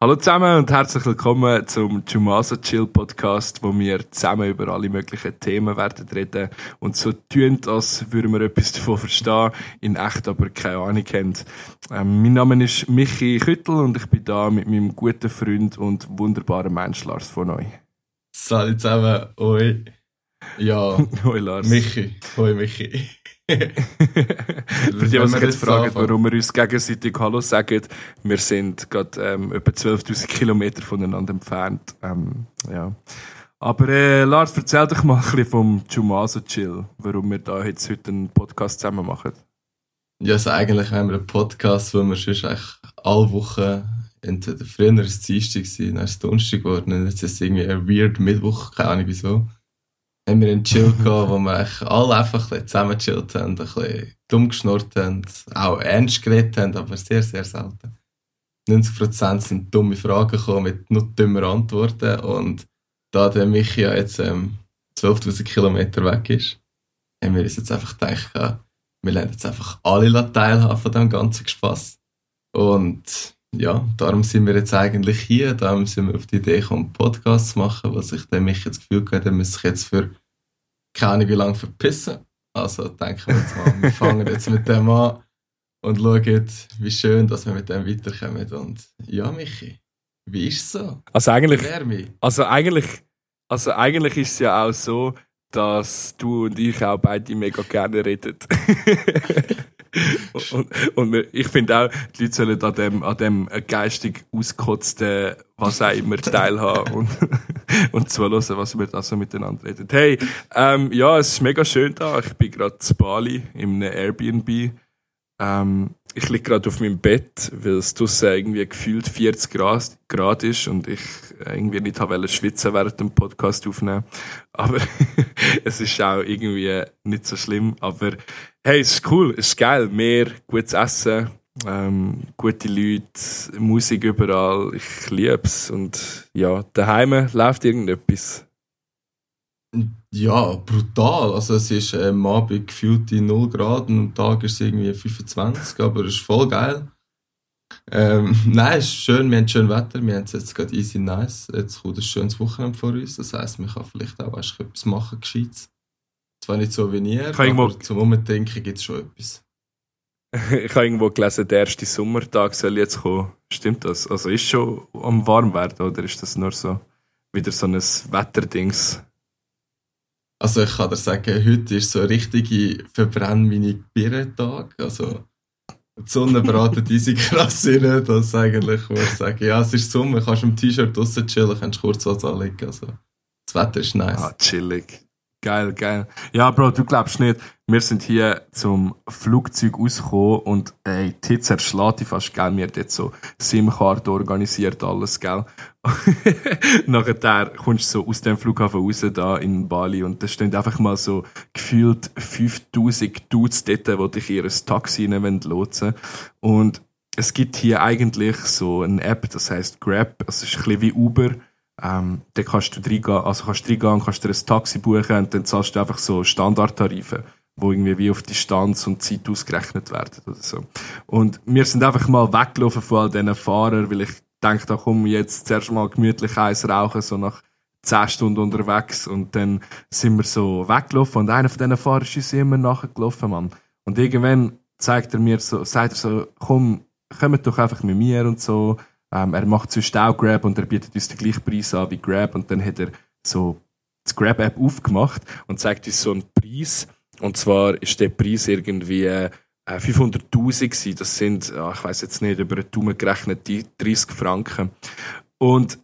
Hallo zusammen und herzlich willkommen zum Jumaso Chill Podcast, wo wir zusammen über alle möglichen Themen werden reden und so tun, als würden wir etwas davon verstehen, in echt aber keine Ahnung haben. Ähm, mein Name ist Michi Küttel und ich bin da mit meinem guten Freund und wunderbaren Mensch Lars von euch. Salut zusammen, oi. Ja, Hoi Lars. Michi, hoi Michi. Für die, die sich jetzt fragen, warum wir uns gegenseitig Hallo sagen, wir sind gerade ähm, etwa 12.000 Kilometer voneinander entfernt. Ähm, ja. Aber äh, Lars, erzähl doch mal ein bisschen vom Jumaso Chill, warum wir da jetzt heute einen Podcast zusammen machen. Ja, also eigentlich haben wir einen Podcast, wo wir sonst eigentlich alle Wochen, entweder früher war es Dienstag, dann ist es Donnerstag geworden, jetzt ist es irgendwie ein weird Mittwoch, keine Ahnung wieso. Haben wir einen Chill gehabt, wo wir alle einfach ein zusammen gechillt haben, ein bisschen dumm geschnurrt haben, auch ernst geredet haben, aber sehr, sehr selten. 90% sind dumme Fragen gekommen mit nur dummen Antworten und da der Michi ja jetzt ähm, 12.000 Kilometer weg ist, haben wir uns jetzt einfach gedacht, wir lernen jetzt einfach alle teilhaben von dem ganzen Spaß. Und ja, darum sind wir jetzt eigentlich hier, darum sind wir auf die Idee gekommen, einen Podcast zu machen, was ich dann mich jetzt gefühlt habe, müsste sich jetzt für keine Ahnung wie lange verpissen. Also denken wir jetzt mal, wir fangen jetzt mit dem an und schauen, wie schön, dass wir mit dem weiterkommen. Und ja, Michi, wie ist es so? Also eigentlich, also eigentlich, also eigentlich ist es ja auch so, dass du und ich auch beide mega gerne reden. und, und wir- ich finde auch, die Leute sollen an dem, an dem geistig ausgekotzten, was auch immer, teilhaben und, und zuhören, was wir da so miteinander reden. Hey, ähm, ja, es ist mega schön da. Ich bin gerade zu Bali in einem Airbnb. Ähm, ich liege gerade auf meinem Bett, weil es draussen irgendwie gefühlt 40 Grad, Grad ist und ich irgendwie nicht habe schwitzen während dem Podcast aufnehmen. Aber es ist auch irgendwie nicht so schlimm. Aber hey, es ist cool, es ist geil. Meer, gutes Essen, ähm, gute Leute, Musik überall. Ich lieb's. Und ja, daheim läuft irgendetwas. Ja, brutal. Also es ist äh, am Abend gefühlt in 0 Grad und am Tag ist es irgendwie 25, aber es ist voll geil. Ähm, nein, es ist schön, wir haben schön Wetter, wir haben es jetzt gerade easy nice. Jetzt kommt ein schönes Wochenende vor uns, das heisst, man kann vielleicht auch weißt, etwas machen, Gescheites. Zwar nicht so wie ich aber mal- zum Umdenken gibt es schon etwas. ich habe irgendwo gelesen, der erste Sommertag soll jetzt kommen. Stimmt das? Also ist schon am warm werden oder ist das nur so wieder so ein Wetterdings? Also ich kann dir sagen, heute ist so ein richtige verbrenn meine Birne-Tag. Also die Sonne bratet easy krass rein, dass eigentlich muss ich sagen, ja, es ist Sommer, kannst im T-Shirt draussen chillen, kannst kurz was anlegen. Also das Wetter ist nice. Ah, chillig. Geil, geil. Ja, Bro, du glaubst nicht, wir sind hier zum Flugzeug rausgekommen und ey, die Hitze erschlägt dich fast, gell? Wir haben jetzt so SIM-Karte organisiert, alles, gell? Nachher kommst du so aus dem Flughafen raus, da in Bali, und da stehen einfach mal so gefühlt 5000 Dudes dort, die dich in ihr Taxi wollen lotsen. Und es gibt hier eigentlich so eine App, das heißt Grab, es ist ein bisschen wie Uber, ähm, da kannst du reingehen, also kannst du reingehen, kannst dir ein Taxi buchen und dann zahlst du einfach so Standardtarife, wo irgendwie wie auf Distanz und Zeit ausgerechnet werden oder so. Und wir sind einfach mal weggelaufen von all diesen Fahrern, weil ich denke, da komm jetzt zuerst mal gemütlich eins rauchen, so nach 10 Stunden unterwegs und dann sind wir so weggelaufen und einer von diesen Fahrern ist uns immer nachgelaufen, Mann. Und irgendwann zeigt er mir so, sagt er so, komm, kommt doch einfach mit mir und so. Ähm, er macht sonst auch Grab und er bietet uns den gleichen Preis an wie Grab und dann hat er so die Grab-App aufgemacht und zeigt uns so einen Preis. Und zwar ist der Preis irgendwie äh, 500'000 gewesen. Das sind, ja, ich weiß jetzt nicht, über einen Daumen gerechnet, die 30 Franken. Und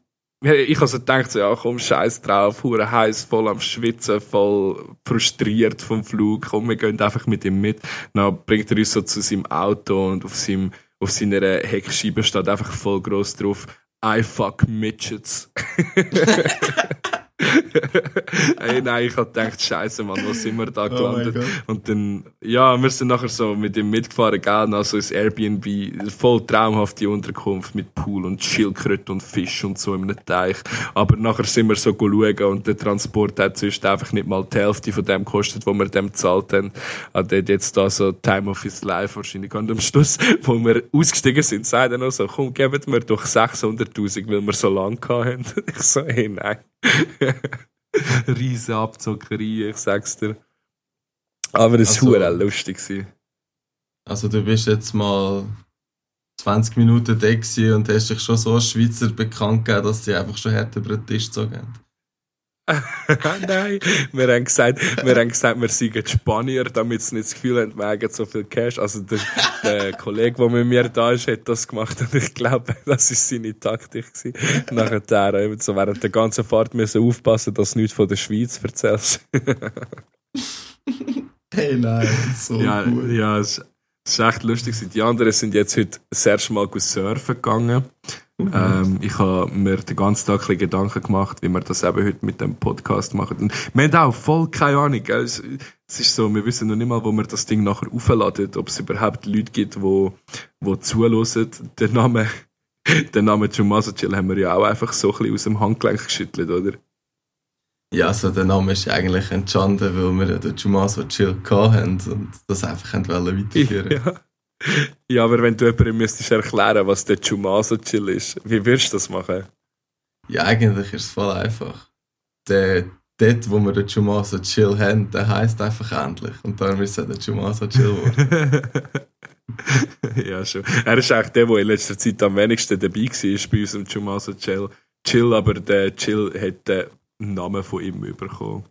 ich also gedacht, so, ja, komm, scheiß drauf, hure heiß, voll am Schwitzen, voll frustriert vom Flug, komm, wir gehen einfach mit ihm mit. Dann bringt er uns so zu seinem Auto und auf seinem, auf seiner Heckscheibe steht einfach voll groß drauf, I fuck midgets. hey, nein, ich hab gedacht, scheiße, Mann, wo sind wir da Oh gelandet? Gott. und dann, ja, wir sind nachher so mit ihm mitgefahren, gell, also ins Airbnb, voll traumhafte Unterkunft mit Pool und Schildkröte und Fisch und so in einem Teich. Aber nachher sind wir so schauen und der Transport hat sonst einfach nicht mal die Hälfte von dem gekostet, wo wir dem gezahlt haben. Und der hat jetzt da so Time of his life wahrscheinlich. Und am Schluss, wo wir ausgestiegen sind, sagt er noch so, komm, gebt mir doch 600'000, weil wir so lang hatten. Ich so, hey, nein. Riese Abzockerei, ich sag's dir. Aber es war also, lustig. gewesen. Also du bist jetzt mal 20 Minuten da und hast dich schon so als Schweizer bekannt gegeben, dass die einfach schon härter über den Tisch gezogen haben. Nein, wir haben gesagt, wir haben gesagt, wir seien Spanier, damit sie nicht das Gefühl haben, wir haben so viel Cash. Also der, der Kollege, der mit mir da ist, hat das gemacht und ich glaube, das ist seine Taktik gewesen. Nachher eben so während der ganzen Fahrt müssen aufpassen, dass du nichts von der Schweiz erzählst. Hey nein, so ja, gut. ja, es, es ist echt lustig. Die anderen sind jetzt heute das erste Mal surfen gegangen. Ähm, ich habe mir den ganzen Tag ein bisschen Gedanken gemacht, wie wir das eben heute mit dem Podcast machen. Und wir haben auch voll keine Ahnung. Gell? Es, ist so, wir wissen noch nicht mal, wo wir das Ding nachher aufladen, ob es überhaupt Leute gibt, die, die zuhören. Der Name, der Name Tommaso Chill haben wir ja auch einfach so ein bisschen aus dem Handgelenk geschüttelt, oder? Ja, also der Name ist eigentlich entstanden, weil wir ja den Jumaso Chill hatten und das einfach weiterführen Ja. ja, aber wenn du jemandem müsstest erklären, was der Tommaso Chill ist, wie würdest du das machen? Ja, eigentlich ist es voll einfach. Der, dort, wo wir den Jumaso Chill haben, der heisst einfach endlich. Und darum ist es auch der Jumaso Chill geworden. ja, schon. Er ist eigentlich der, der in letzter Zeit am wenigsten dabei war bei unserem Tommaso Chill. Chill, aber der Chill hat den Namen von ihm bekommen.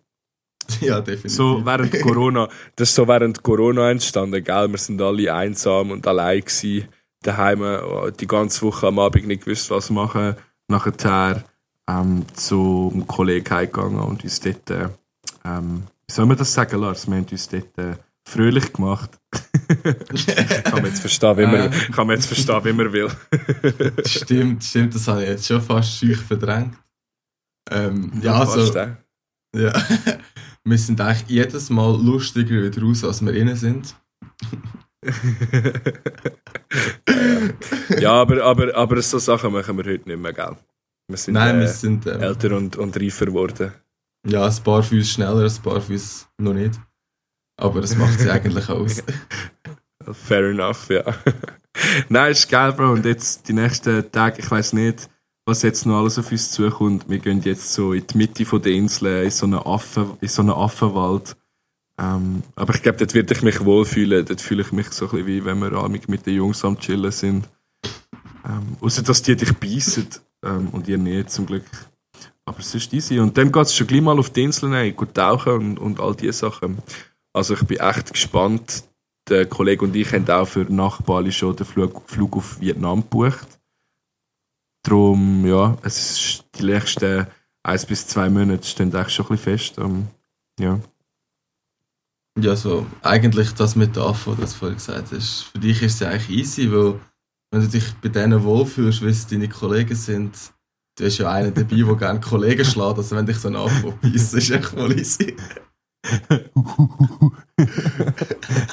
ja, definitiv. So während Corona, das ist so während Corona entstanden, gell? Wir sind alle einsam und allein gewesen, daheim, äh, die ganze Woche am Abend nicht gewusst, was machen. Nachher ähm, zu einem Kollegen heimgegangen und uns dort, äh, ähm, wie soll man das sagen, Lars? Wir haben uns dort äh, fröhlich gemacht. kann man jetzt verstehen, wie man, kann man jetzt verstehen, wie man will. stimmt, stimmt, das habe ich jetzt schon fast schüch verdrängt. Ähm, ja, also, äh. ja. wir sind eigentlich jedes Mal lustiger wieder raus, als wir innen sind. ja, aber, aber, aber so Sachen machen wir heute nicht mehr, gell? Wir sind, Nein, äh, wir sind ähm, älter und, und reifer geworden. ja, ein paar uns schneller, ein paar uns noch nicht. Aber das macht sie eigentlich aus. Fair enough, ja. Nein, ist geil, Bro. Und jetzt die nächsten Tage, ich weiß nicht, was jetzt noch alles auf uns zukommt. Wir gehen jetzt so in die Mitte von der Insel, in so einen, Affen, in so einen Affenwald. Ähm, aber ich glaube, dort werde ich mich wohlfühlen. Dort fühle ich mich so ein bisschen wie, wenn wir abends mit den Jungs am Chillen sind. Ähm, außer dass die dich beißen. Ähm, und ihr nicht, zum Glück. Aber es ist easy. Und dann geht es schon gleich mal auf die Insel rein, gut tauchen und, und all diese Sachen. Also ich bin echt gespannt. Der Kollege und ich haben auch für nach Bali schon den Flug, Flug auf Vietnam gebucht. Darum, ja, es ist die nächsten eins bis zwei Monate stehen eigentlich schon ein bisschen fest. Ähm, ja. Ja, so, eigentlich das mit der AFO, das du vorhin gesagt hast, für dich ist es ja eigentlich easy, weil wenn du dich bei denen wohlfühlst, wie es deine Kollegen sind, du hast ja einen dabei, der gerne Kollegen schlägt, also wenn dich so ein AFO beißt, ist echt voll easy.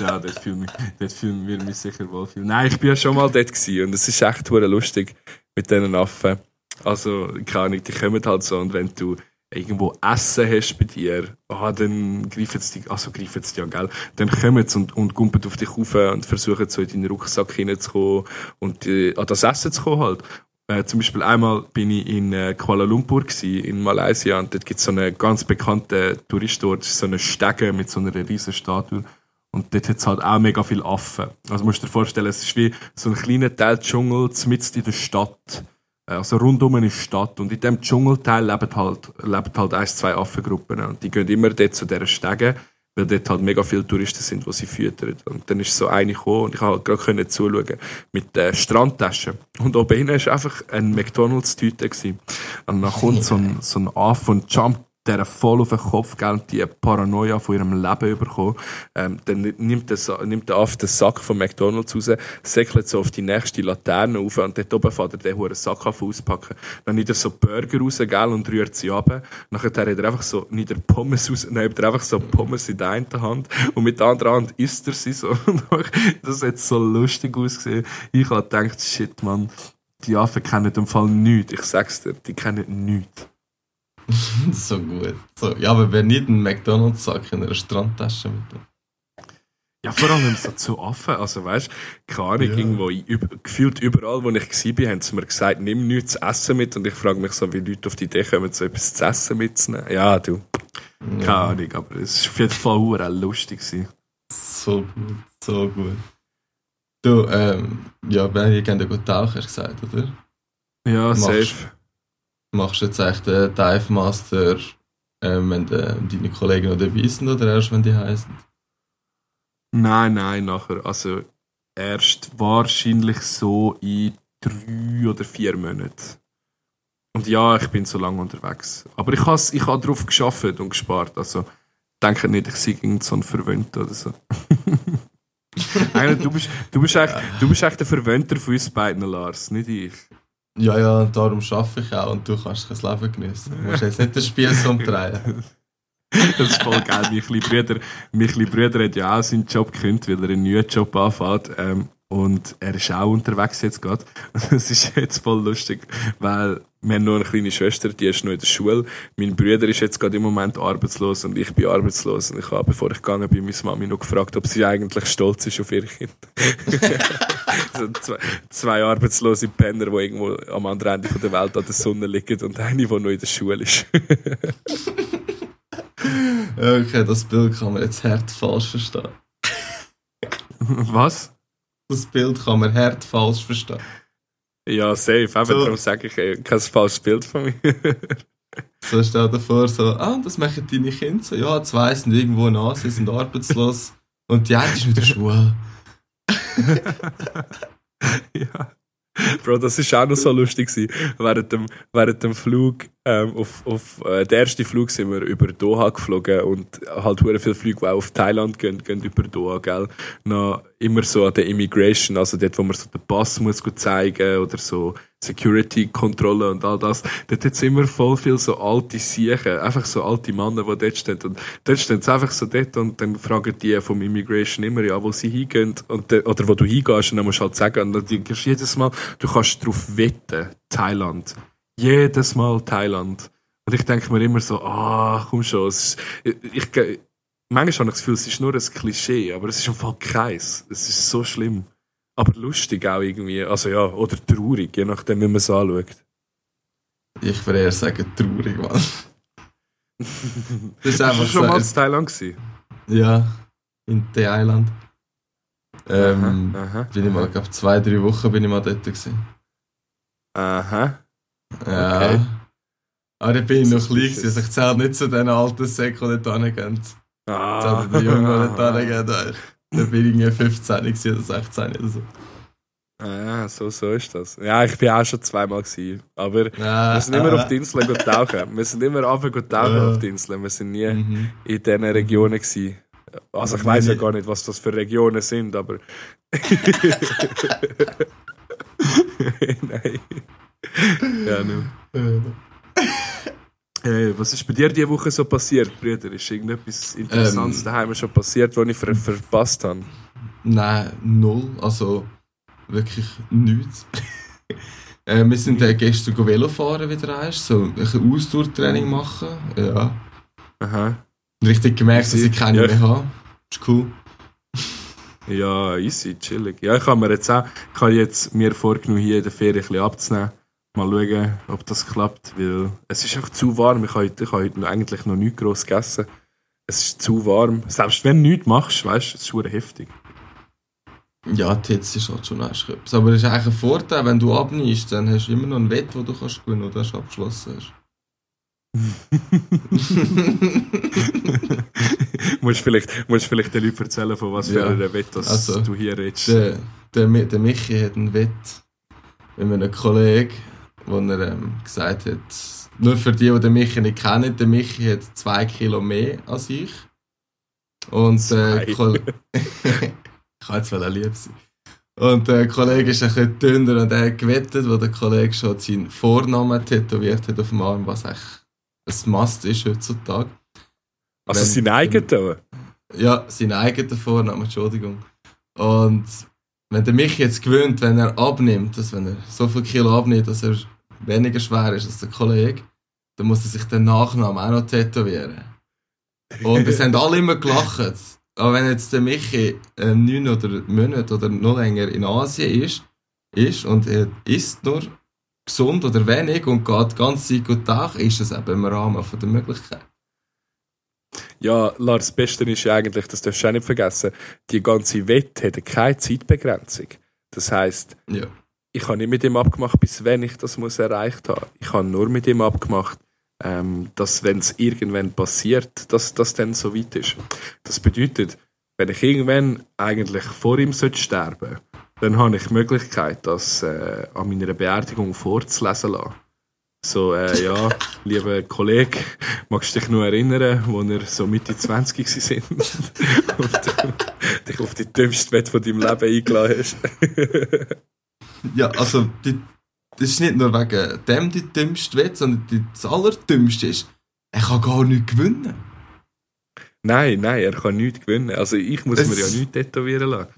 ja, dort fühlen wir, wir mich sicher wohl viel. Nein, ich bin ja schon mal dort gewesen und es ist echt lustig mit diesen Affen. Also, keine Ahnung, die kommen halt so und wenn du irgendwo Essen hast bei dir, ah, dann greifen sie dich, also greifen sie dich an, gell? Dann kommen sie und, und gumpen auf dich rauf und versuchen so in deinen Rucksack hineinzukommen und äh, an das Essen zu kommen halt. Äh, zum Beispiel einmal bin ich in äh, Kuala Lumpur gewesen, in Malaysia und dort gibt es so einen ganz bekannten Touristort, so eine Stege mit so einer riesen Statue. Und dort hat es halt auch mega viele Affen. Also musst du dir vorstellen, es ist wie so ein kleiner Teil Dschungel mitten in der Stadt. Äh, Also rundum eine Stadt. Und in diesem Dschungelteil leben halt, leben halt ein, zwei Affengruppen. Und die gehen immer dort zu dieser Stege, weil dort halt mega viele Touristen sind, die sie füttern. Und dann ist so eine gekommen und ich konnte halt gerade zuschauen mit der Strandtaschen. Und oben hinten war einfach ein McDonalds-Tüte. Und dann kommt so ein, so ein Affe und jumpt der voll auf den Kopf gell, die Paranoia von ihrem Leben bekommen. Ähm, dann nimmt der, nimmt der Affe den Sack von McDonalds raus, säckelt so auf die nächste Laterne rauf und dort oben fährt er den hohen Sack auf auspacken. Dann nimmt er so Burger raus, gell, und rührt sie ab. Nachher hat er einfach so, nicht der Pommes raus, nimmt er einfach so Pommes in der einen Hand und mit der anderen Hand isst er sie so. das hat so lustig ausgesehen. Ich habe gedacht, shit, man, die Affen kennen im Fall nichts. Ich sag's dir, die kennen nichts. so gut. So, ja, aber wer nicht einen McDonalds-Sack in einer Strandtasche mit dem? Ja, vor allem so zu Affen. Also, weißt du, keine Ahnung, ja. irgendwo, gefühlt überall, wo ich war, haben sie mir gesagt, nimm nichts zu essen mit. Und ich frage mich so, wie Leute auf die Idee kommen, so etwas zu essen mitzunehmen. Ja, du. Keine ja. Ahnung, aber es war auf jeden Fall auch lustig. Gewesen. So gut, so gut. Du, ähm, ja, wenn ihr gerne gut tauchen, hast du gesagt, oder? Ja, Machst, safe machst du jetzt echt den Dive Master, ähm, wenn de, deine Kollegen noch dabei sind oder erst, wenn die heißen? Nein, nein, nachher. Also erst wahrscheinlich so in drei oder vier Monaten. Und ja, ich bin so lange unterwegs. Aber ich habe ich hab darauf geschafft und gespart. Also denke nicht, ich sei irgend so ein Verwöhnter oder so. Eigentlich, du, bist, du, bist echt, du bist echt der Verwöhnter von uns beiden, Lars, nicht ich. Ja, ja, darum arbeite ich auch und du kannst das Leben genießen. Du musst jetzt nicht das Spiel so umdrehen. das ist voll geil. Mein kleiner Bruder, mein hat ja auch seinen Job gekündigt, weil er einen neuen Job anfängt. Ähm, und er ist auch unterwegs jetzt gerade. Das ist jetzt voll lustig, weil wir haben noch eine kleine Schwester, die ist noch in der Schule. Mein Bruder ist jetzt gerade im Moment arbeitslos und ich bin arbeitslos. Und ich habe, bevor ich gegangen bin, meine Mami noch gefragt, ob sie eigentlich stolz ist auf ihr Kind. so zwei, zwei, arbeitslose Penner, die irgendwo am anderen Ende der Welt an der Sonne liegen und eine, die noch in der Schule ist. okay, das Bild kann man jetzt hart falsch verstehen. Was? Das Bild kann man hart falsch verstehen. Ja, safe. Eben, so. darum sage ich, ich kein falsches Bild von mir. so stell dir vor, so, ah, das machen deine Kinder so, ja, zwei sind irgendwo in Asien, sind arbeitslos und die eine ist in der Schule. ja. Bro, das war auch noch so lustig. Gewesen. Während dem, während dem Flug, ähm, auf, auf äh, der erste Flug sind wir über Doha geflogen und halt viele Flüge, die auch auf Thailand gehen, gehen über Doha, gell. Noch immer so an der Immigration, also dort, wo man so den Pass muss zeigen oder so Security-Kontrolle und all das. Dort hat es immer voll viel so alte Siechen, einfach so alte Männer, die dort stehen. Und dort stehen sie einfach so dort und dann fragen die vom Immigration immer, ja, wo sie hingehen und, oder wo du hingehst und dann musst du halt sagen, und dann jedes Mal, du kannst darauf wetten, Thailand. Jedes Mal Thailand. Und ich denke mir immer so, ah, komm schon, ist, ich, ich, manchmal habe ich das Gefühl, es ist nur ein Klischee, aber es ist einfach keins. Es ist so schlimm. Aber lustig auch irgendwie. Also ja, oder traurig, je nachdem, wie man es anschaut. Ich würde eher sagen traurig, Mann. das ist einfach schon mal in Thailand gewesen? Ja, in Thailand. Ähm, aha, aha, bin ich mal, glaube zwei, drei Wochen bin ich mal dort gewesen. Aha. Ja. Okay. Aber da bin ich noch klein also ich zähle nicht zu den alten Säcken, die dort hingehen. Ah. Ich zähle die Jungen, die dort hingehen. Da bin ich irgendwie 15 oder 16 oder so. Ah ja, so, so ist das. Ja, ich bin auch schon zweimal gewesen. Aber ja, wir sind immer äh, auf die Insel gut tauchen. Wir sind immer runter gut tauchen äh, auf die Insel. Wir sind nie mhm. in diesen Regionen gewesen. Also ich weiß ja gar nicht, was das für Regionen sind, aber. Nein. Ja, nur. Hey, was ist bei dir diese Woche so passiert, Brüder? Ist irgendetwas Interessantes ähm, daheim schon passiert, was ich ver verpasst habe? Nein, null. Also wirklich nichts. äh, wir sind äh, gestern Velo fahren wieder eins, so ein Ausdauertraining oh. machen. Ja. Aha. Richtig gemerkt, dass ich keine ja. mehr habe. Ist cool. Ja, easy, chillig. Ja, ich habe mir jetzt auch, ich habe jetzt mir vorgenommen, hier in der Ferien ein bisschen abzunehmen. Mal schauen, ob das klappt, weil es ist einfach zu warm. Ich habe heute, ich habe heute eigentlich noch nichts groß gegessen. Es ist zu warm. Selbst wenn du nichts machst, weißt du, es ist schon heftig. Ja, die Hitze ist halt schon etwas. Aber es ist eigentlich ein Vorteil, wenn du abnimmst, dann hast du immer noch ein Wett, wo du kannst gewinnen oder du abgeschlossen hast. musst vielleicht, musst vielleicht den Leuten erzählen, von was für ja. einem Wett also, du hier redest. Der, der, der Michi hat ein Wett mit einem Kollegen wo er ähm, gesagt hat, nur für die, die den Michi nicht kennen, der Michi hat zwei Kilo mehr als ich. Und äh, ich kann jetzt lieb sein. Und der Kollege ist ein bisschen dünner und er hat gewettet, wo der Kollege schon seinen Vornamen tätowiert hat auf dem Arm, was echt ein Must ist heutzutage. Also sein eigener? Ja, sein eigener Vorname, Entschuldigung. Und wenn der mich jetzt gewöhnt, wenn er abnimmt, dass wenn er so viel Kilo abnimmt, dass er weniger schwer ist als der Kollege, dann muss er sich den Nachnamen auch noch tätowieren. Und es haben alle immer gelacht. Aber wenn jetzt der Michi äh, neun oder Monate oder noch länger in Asien ist, ist und er isst nur gesund oder wenig und geht ganz Zeit gut Tag, ist das eben im Rahmen der Möglichkeit. Ja, Lars, das Beste ist ja eigentlich, das darfst du auch nicht vergessen, die ganze Wette hat keine Zeitbegrenzung. Das heisst, ja. ich habe nicht mit ihm abgemacht, bis wann ich das muss erreicht habe. Ich habe nur mit ihm abgemacht, ähm, dass wenn es irgendwann passiert, dass das dann so weit ist. Das bedeutet, wenn ich irgendwann eigentlich vor ihm sterben sollte, dann habe ich die Möglichkeit, das äh, an meiner Beerdigung vorzulesen lassen. So, äh, ja, lieber Kollege, magst du dich noch erinnern, wo wir so Mitte 20 sind und äh, dich auf die dümmste Wette von deinem Leben eingeladen hast? ja, also, die, das ist nicht nur wegen dem die dümmste Wette, sondern die, das allerdümmste ist, er kann gar nicht gewinnen. Nein, nein, er kann nichts gewinnen. Also, ich muss das mir ja nichts tätowieren lassen.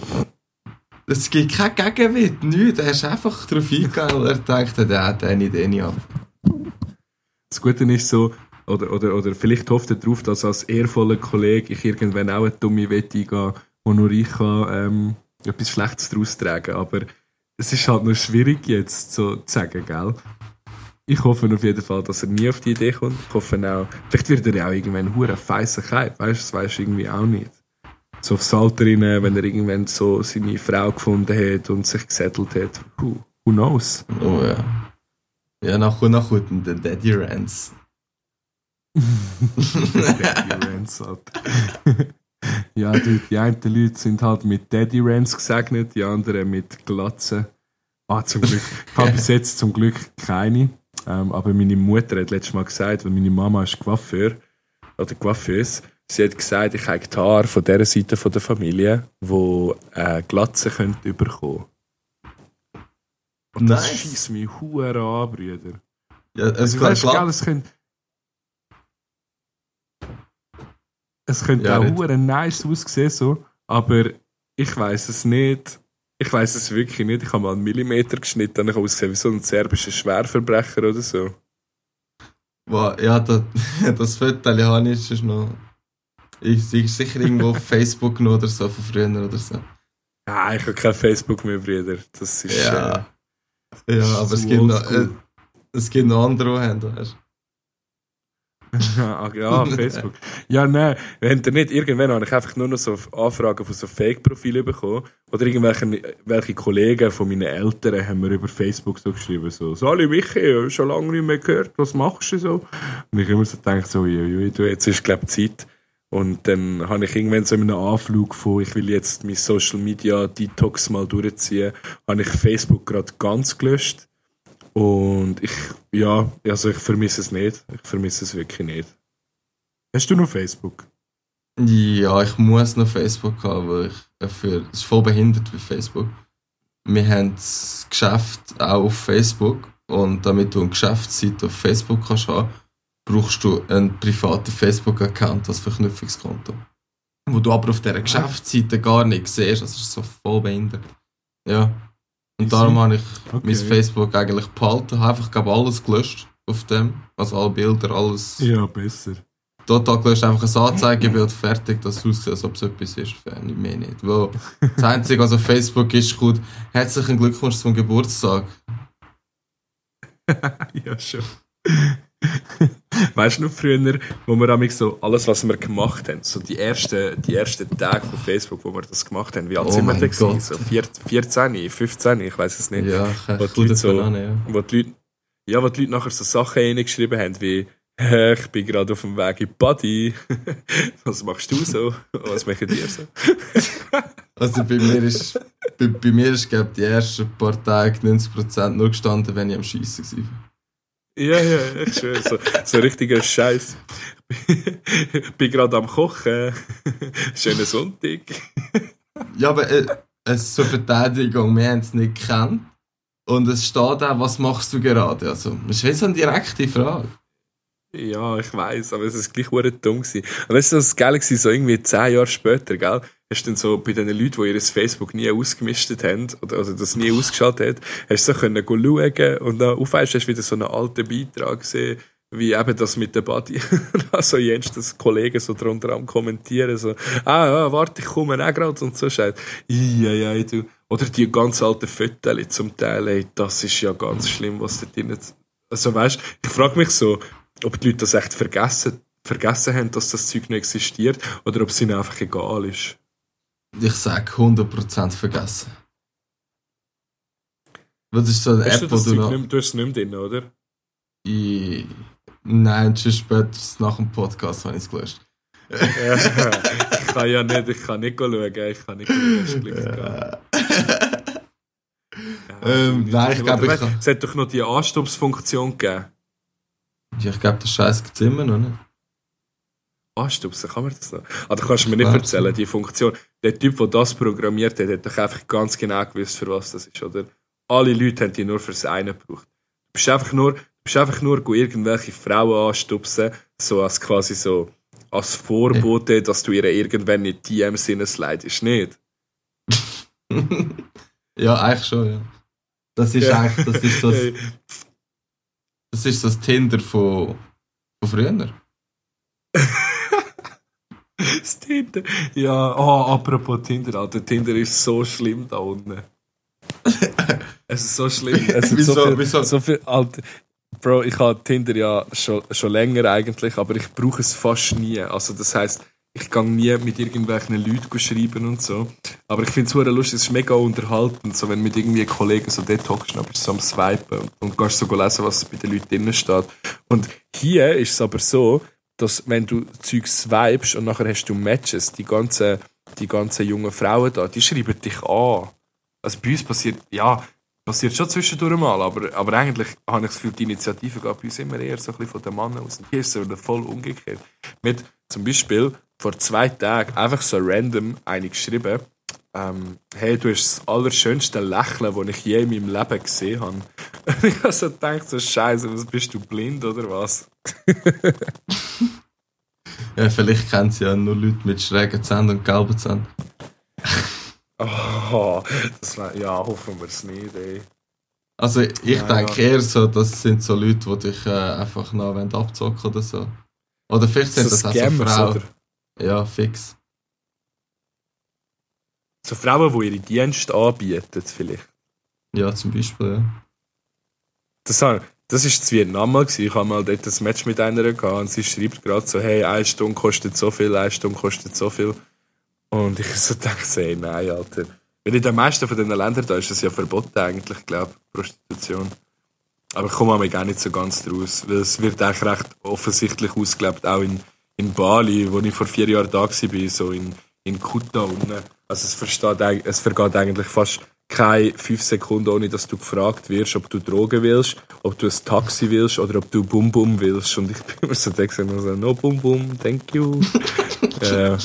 Es gibt kein Gegenwert, nichts. Er ist einfach darauf eingegangen, weil er denkt, er hat eine Idee nicht ab. Das Gute ist so, oder, oder, oder vielleicht hofft er darauf, dass als ehrvoller Kollege ich irgendwann auch eine dumme Wette eingehe, wo nur ich kann, ähm, etwas Schlechtes daraus tragen Aber es ist halt noch schwierig jetzt so zu sagen, gell? Ich hoffe auf jeden Fall, dass er nie auf die Idee kommt. Ich hoffe auch, vielleicht wird er ja auch irgendwann hure feisse Weißt du, das weißt du irgendwie auch nicht. So aufs Alter rein, wenn er irgendwann so seine Frau gefunden hat und sich gesettelt hat. Who, who knows? Oh ja. Ja, nach und nach unten, der Daddy Rants. Daddy Rants halt. ja, die, die einen Leute sind halt mit Daddy Rants gesegnet, die anderen mit Glatzen. Ah, zum Glück. Ich habe bis jetzt zum Glück keine. Ähm, aber meine Mutter hat letztes Mal gesagt, weil meine Mama ist Coiffeur oder Coiffeuse, sie hat gesagt, ich habe die Haare von dieser Seite der Familie, wo äh, Glatze könnte überkommen. Und das nice. schießt mich hure an, Brüder. Ja, es also, weißt, gell, es könnte. Es könnte ja, auch hure nice aussehen, so, aber ich weiß es nicht. Ich weiß es wirklich nicht. Ich habe mal einen Millimeter geschnitten und ich ausgesehen wie so ein serbischer Schwerverbrecher oder so. Wow, ja, das, das Foto ich ist noch. Ich sehe sicher irgendwo auf Facebook noch oder so von früher oder so. Ja, ich habe kein Facebook mehr, Brüder. Das ist. Ja. Äh, ja, aber es gibt, noch, äh, es gibt noch andere, die haben, weißt ja, Facebook. Ja, nein, wenn ihr nicht, irgendwann habe ich einfach nur noch so Anfragen von so Fake-Profilen bekommen. Oder irgendwelche welche Kollegen von meinen Eltern haben mir über Facebook so geschrieben, so, Sali Michi, schon lange nicht mehr gehört, was machst du so? Und ich immer so gedacht, so, jui, du, jetzt ist, glaube ich, Zeit. Und dann habe ich irgendwann so in einem Anflug von, ich will jetzt mein Social Media Detox mal durchziehen, habe ich Facebook gerade ganz gelöscht. Und ich, ja, also ich vermisse es nicht. Ich vermisse es wirklich nicht. Hast du noch Facebook? Ja, ich muss noch Facebook haben, weil ich dafür, es ist voll behindert bei Facebook. Wir haben das Geschäft auch auf Facebook und damit du eine Geschäftsseite auf Facebook kannst haben, brauchst du einen privaten Facebook-Account als Verknüpfungskonto. Wo du aber auf dieser Geschäftsseite gar nicht siehst. Das ist so voll behindert. Ja. Und darum habe ich okay. mein Facebook eigentlich behalten. Habe einfach glaube alles gelöscht auf dem. Also alle Bilder, alles. Ja, besser. Total gelöscht, einfach ein Anzeigebild fertig, dass es aussieht, als ob es etwas ist. Nicht mehr nicht. Weil das Einzige, was auf Facebook ist, gut, herzlichen Glückwunsch zum Geburtstag. ja, schon. weißt du noch früher, wo wir so alles, was wir gemacht haben, so die ersten, die ersten Tage von Facebook, wo wir das gemacht haben, wie alt oh sind wir da gewesen? So 14, 15, ich weiß es nicht. Ja, wo die Leute so, an, ja. Wo die Leute, ja, wo die Leute nachher so Sachen reingeschrieben haben, wie ich bin gerade auf dem Weg in Buddy. Was machst du so? Was machen dir so? also bei mir ist, bei, bei mir ist, glaube die ersten paar Tage 90% nur gestanden, wenn ich am Schießen war. Ja, ja, ich schwöre, so, so richtiger Scheiß. Bin gerade am Kochen. Schönen Sonntag. Ja, aber äh, es zur Verteidigung, wir haben es nicht gekannt. Und es steht auch, was machst du gerade? Also, das ist so eine direkte Frage. Ja, ich weiß, aber es ist gleich hure dumm gewesen. Und das ist das Geile gewesen, so irgendwie zehn Jahre später, gell? Hast du dann so bei den Leuten, die ihr Facebook nie ausgemistet haben, oder also das nie ausgeschaltet haben, hast du so können schauen und dann auf einmal hast du wieder so einen alten Beitrag gesehen, wie eben das mit der Body. also Jens, das Kollegen so drunter am kommentieren, so, ah, ja, warte, ich komme auch gerade und so scheiße. Ja, ja, du. Oder die ganz alten Fotos zum Teil, ey, das ist ja ganz schlimm, was da drin Also weißt, ich frage mich so, ob die Leute das echt vergessen, vergessen haben, dass das Zeug nicht existiert, oder ob es ihnen einfach egal ist. Ich sage 100% vergessen. Was ist so eine App, du wo das du Zeug noch... nicht, du hast es nicht mehr drin, oder? I... Nein, schon später nach dem Podcast habe ich es gelöscht. ich kann ja nicht, ich kann nicht schauen, ich kann nicht schauen, Ähm, du nein, ich glaube, ich kann- Es hat doch noch die Anstupsfunktion gegeben. Ja, ich glaube, das Scheiß gibt es immer noch nicht. Anstupsen, kann man das noch? Ah, da kannst du mir nicht erzählen, die Funktion. Der Typ, der das programmiert hat, hat doch einfach ganz genau gewusst, für was das ist, oder? Alle Leute haben die nur fürs eine gebraucht. Du bist einfach nur, du bist einfach nur irgendwelche Frauen anstupsen, so als quasi so, als Vorbote, dass du ihr irgendwann in die DMs slidest, nicht? Ja, eigentlich schon, ja. Das ist Ja. eigentlich, das ist so das, Hey. Das, ist das Tinder von, von früher. Das Tinder. Ja, oh, apropos Tinder, Alter. Tinder ist so schlimm da unten. es ist so schlimm. Es sind Wieso- so viel, wieso? so viel, Alter. Bro, ich habe Tinder ja schon, schon länger eigentlich, aber ich brauche es fast nie. Also das heißt, ich gehe nie mit irgendwelchen Leuten schreiben und so. Aber ich finde es lustig, es ist mega unterhaltend, so wenn du mit irgendwie Kollegen so dort hockst, dann bist so am Swipen und, und gehst so lesen, was bei den Leuten drinnen steht. Und hier ist es aber so, dass wenn du Zeug swipest und nachher hast du Matches, die ganzen, die ganzen jungen Frauen da, die schreiben dich an. Also bei uns passiert, ja, passiert schon zwischendurch mal, aber, aber eigentlich habe ich das Gefühl, die Initiative geht bei uns immer eher so ein bisschen von den Männern aus. Und hier ist es voll umgekehrt. Mit zum Beispiel vor zwei Tagen einfach so random eine geschrieben, ähm, hey, du hast das allerschönste Lächeln, das ich je in meinem Leben gesehen habe. Und ich habe so gedacht, so Scheiße, was bist du blind oder was? Ja, vielleicht kennen sie ja nur Leute mit schrägen Zähnen und gelben Zähnen. Oh, das war, ja, hoffen wir es nicht, ey. Also ich Ja, denke eher so, das sind so Leute, die dich äh, einfach noch abzocken oder so. Oder vielleicht sind So das auch so Frauen. oder? Ja, fix. So Frauen, die ihre Dienste anbieten, vielleicht. Ja, zum Beispiel, ja. Das, das ist zu Vietnam mal. Ich habe mal dort ein Match mit einer gehabt und sie schreibt gerade so, hey, eine Stunde kostet so viel, eine Stunde kostet so viel. Und ich so dachte, hey, nein, Alter. Weil in den meisten von diesen Ländern da ist es ja verboten eigentlich, glaube ich, Prostitution. Aber ich komme mir gar nicht so ganz draus, weil es wird eigentlich recht offensichtlich ausgelebt, auch in, in Bali, wo ich vor vier Jahren da war, so in, in Kuta unten. Also es, versteht, es vergeht eigentlich fast keine fünf Sekunden, ohne dass du gefragt wirst, ob du Drogen willst, ob du ein Taxi willst oder ob du Bum Bum willst. Und ich bin immer so da gewesen, so, no Bum Bum, thank you. äh,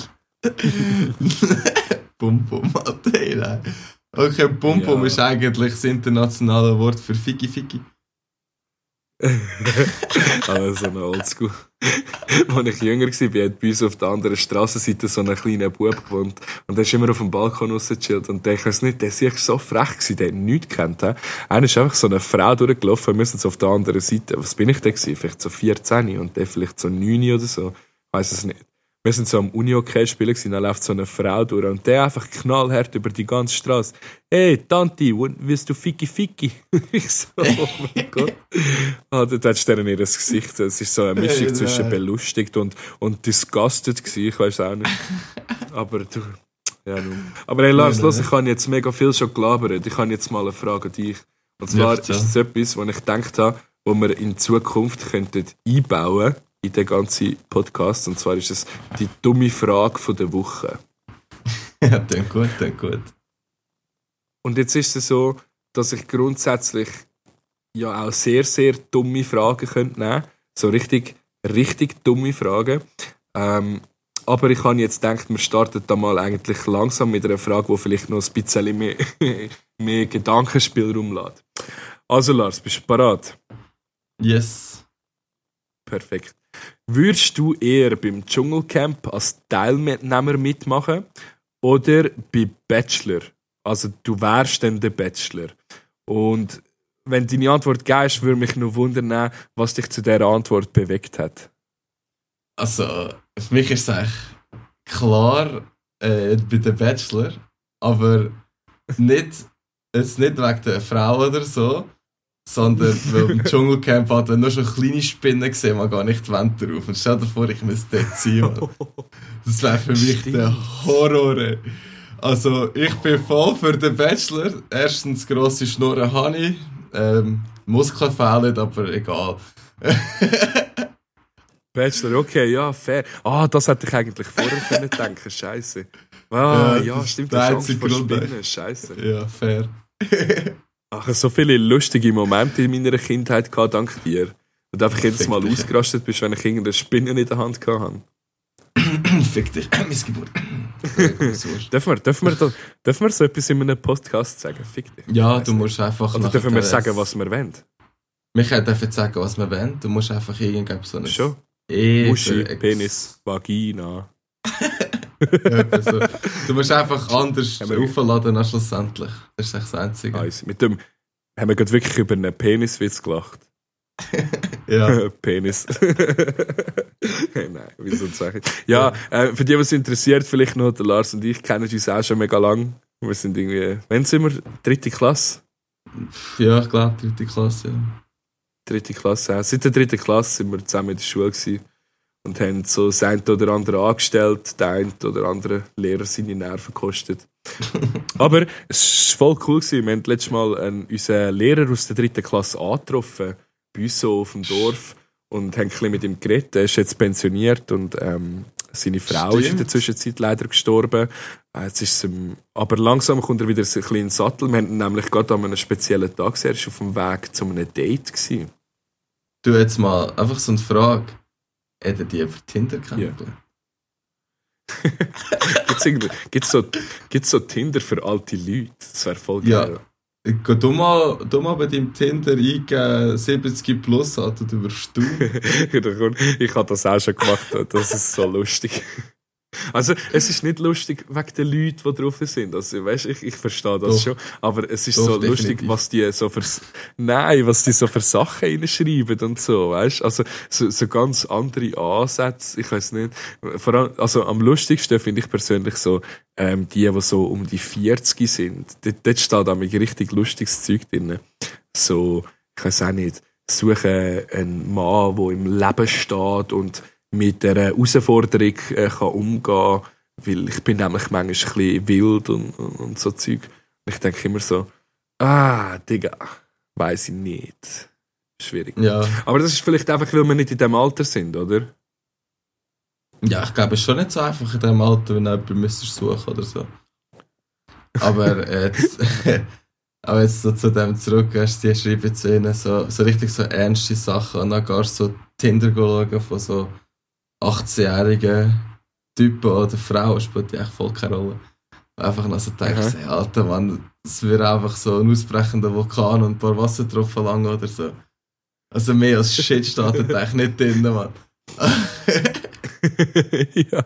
Bum Bum, Alter. Okay, Bum Bum Ja. ist eigentlich das internationale Wort für Figi Figi. Also so eine Oldschool. Als ich jünger war, hat bei uns auf der anderen Strassenseite so ein kleiner Bub gewohnt. Und der ist immer auf dem Balkon rausgechillt. Und der, ich weiß nicht, der war so frech, gewesen, der hat nichts gekannt. Einer ist einfach so eine Frau durchgelaufen, wir sind auf der anderen Seite. Was bin ich denn gewesen? Vielleicht so 14 und der vielleicht so 9 oder so. Ich weiß es nicht. Wir sind so am Uni-Hockey spielen gewesen, dann läuft so eine Frau durch und der einfach knallhart über die ganze Straße. Hey, Tanti, willst du Ficky Ficky? ich so, oh mein Gott. Ah, dort hättest du denen ihr Gesicht. Es ist so eine Mischung zwischen belustigt und, und disgusted gewesen. Ich weiß auch nicht. Aber du, ja, nun. Aber hey, Lars, los, ich habe jetzt mega viel schon gelabert. Ich habe jetzt mal eine Frage an dich. Und zwar Ja, ist es etwas, wo ich gedacht habe, wo wir in Zukunft könnten einbauen in den ganzen Podcast. Und zwar ist es die dumme Frage von der Woche. ja, dann gut, dann gut. Und jetzt ist es so, dass ich grundsätzlich ja auch sehr, sehr dumme Fragen könnt nehmen So richtig, richtig dumme Fragen. Ähm, aber ich habe jetzt gedacht, wir starten da mal eigentlich langsam mit einer Frage, die vielleicht noch ein bisschen mehr, mehr Gedankenspielraum lässt. Also Lars, bist du bereit? Yes. Perfekt. Würdest du eher beim Dschungelcamp als Teilnehmer mitmachen oder bei Bachelor? Also du wärst dann der Bachelor. Und wenn deine Antwort gehst, würde mich nur wundern, was dich zu dieser Antwort bewegt hat. Also, für mich ist es eigentlich klar äh, bei den Bachelor, aber nicht, jetzt nicht wegen der Frau oder so, sondern weil im Dschungelcamp hat, wenn nur schon kleine Spinnen gesehen, man gar nicht die Wand drauf. Und stell dir vor, ich müsste dort ziehen. Das wäre für mich Stimmt. der Horror. Also, ich bin voll für den Bachelor. Erstens grosse Schnurren habe ich. Ähm, Muskeln fehlen, aber egal. Bachelor, okay, ja, fair. Ah, das hätte ich eigentlich vorher können denken, scheiße. Ah, ja, ja stimmt, der Angst vor Spinnen, scheiße. Ja, fair. Ach, so viele lustige Momente in meiner Kindheit gehabt, dank dir. Und einfach jedes Mal ausgerastet bist, wenn ich irgendeine Spinne in der Hand hatte. Fick dich, Missgeburt. dürfen, wir, dürfen, wir dürfen wir so etwas in einem Podcast sagen? Fick dich. Ja, du musst einfach. Oder dürfen wir sagen, was wir wollen? Wir können sagen, was wir wollen. Du musst einfach irgendwann so eine. Schon? Muschi, Penis, Vagina. ja, so. Du musst einfach anders aufladen als schlussendlich. Das ist das Einzige. Also, mit dem haben wir gerade wirklich über einen Peniswitz gelacht. ja. Penis. Nein, wieso sage ich? Ja, äh, für die, was interessiert, vielleicht noch, der Lars und ich kennen uns auch schon mega lang. Wir sind irgendwie, wann sind wir? Dritte Klasse? Ja, ich glaube, dritte Klasse, ja dritte Klasse. Ja. Seit der dritten Klasse sind wir zusammen in der Schule gewesen und haben so das eine oder andere angestellt, der eine oder andere Lehrer seine Nerven gekostet. Aber es war voll cool. Gewesen. Wir haben letztes Mal einen, unseren Lehrer aus der dritten Klasse angetroffen, bei uns so auf dem Dorf, und haben ein mit ihm geredet. Er ist jetzt pensioniert und ähm, seine Frau Stimmt. ist in der Zwischenzeit leider gestorben. Äh, jetzt ist ihm, aber langsam kommt er wieder ein bisschen in den Sattel. Wir haben nämlich gerade an einem speziellen Tag gesehen, er war auf dem Weg zu einem Date. Gewesen. Du jetzt mal einfach so eine Frage. Hat er die über Tinder kennengelernt? Yeah. Gibt es so, gibt's so Tinder für alte Leute? Das wäre voll geil. Ja. Geh du mal, du mal bei deinem Tinder eingeben, 70 plus, Alter, du wirst du. ich habe das auch schon gemacht, das ist so lustig. Also, es ist nicht lustig wegen den Leuten, die drauf sind. Also, weißt, ich, ich verstehe das Doch. schon. Aber es ist Doch, so definitiv. lustig, was die so für, nein, was die so für Sachen reinschreiben und so, weißt? Also, so, so ganz andere Ansätze. Ich weiß nicht. Vor allem, also, am lustigsten finde ich persönlich so, ähm, die, die so um die 40 sind. Dort, dort steht auch richtig lustiges Zeug drin. So, ich weiß auch nicht, suche einen Mann, der im Leben steht und mit der Herausforderung äh, kann umgehen kann, weil ich bin nämlich manchmal ein bisschen wild und, und, und so Zeug. Ich denke immer so, ah, Digga, weiß ich nicht. Schwierig. Ja. Aber das ist vielleicht einfach, weil wir nicht in dem Alter sind, oder? Ja, ich glaube, es ist schon nicht so einfach in dem Alter, wenn du jemanden müsstest suchen oder so. Aber jetzt, aber jetzt so zu dem zurück, erst die schreiben zu ihnen so, so richtig so ernste Sachen und dann gehst du so Tinder schauen von so 18-jährigen Typen oder Frauen spielt ja echt voll keine Rolle. Einfach noch so denkst, hey, alter Mann, das wäre einfach so ein ausbrechender Vulkan und ein paar Wassertropfen lang oder so. Also mehr als Shit steht da echt nicht drin, Mann. ja,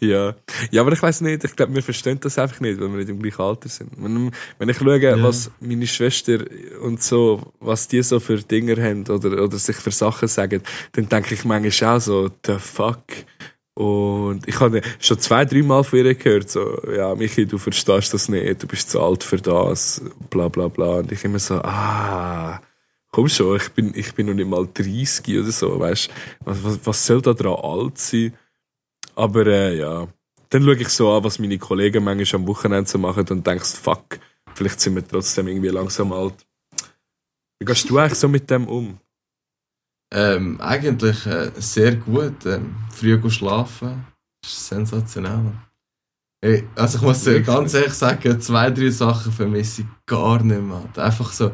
ja. Ja, aber ich weiß nicht, ich glaube, wir verstehen das einfach nicht, weil wir nicht im gleichen Alter sind. Wenn, wenn ich schaue, ja. was meine Schwester und so, was die so für Dinge haben oder, oder sich für Sachen sagen, dann denke ich manchmal auch so, the fuck. Und ich habe schon zwei, drei Mal von ihr gehört, so, ja, Michi, du verstehst das nicht, du bist zu alt für das, bla, bla, bla. Und ich immer so, ah, komm schon, ich bin, ich bin noch nicht mal 30 oder so, weißt was, was, was soll da dran alt sein? Aber äh, ja, dann schaue ich so an, was meine Kollegen manchmal am Wochenende so machen und denkst, fuck, vielleicht sind wir trotzdem irgendwie langsam alt. Wie gehst du eigentlich so mit dem um? Ähm, eigentlich äh, sehr gut. Ähm, früh schlafen ist sensationell. Also ich muss ganz ehrlich sagen, zwei, drei Sachen vermisse ich gar nicht mehr. Einfach so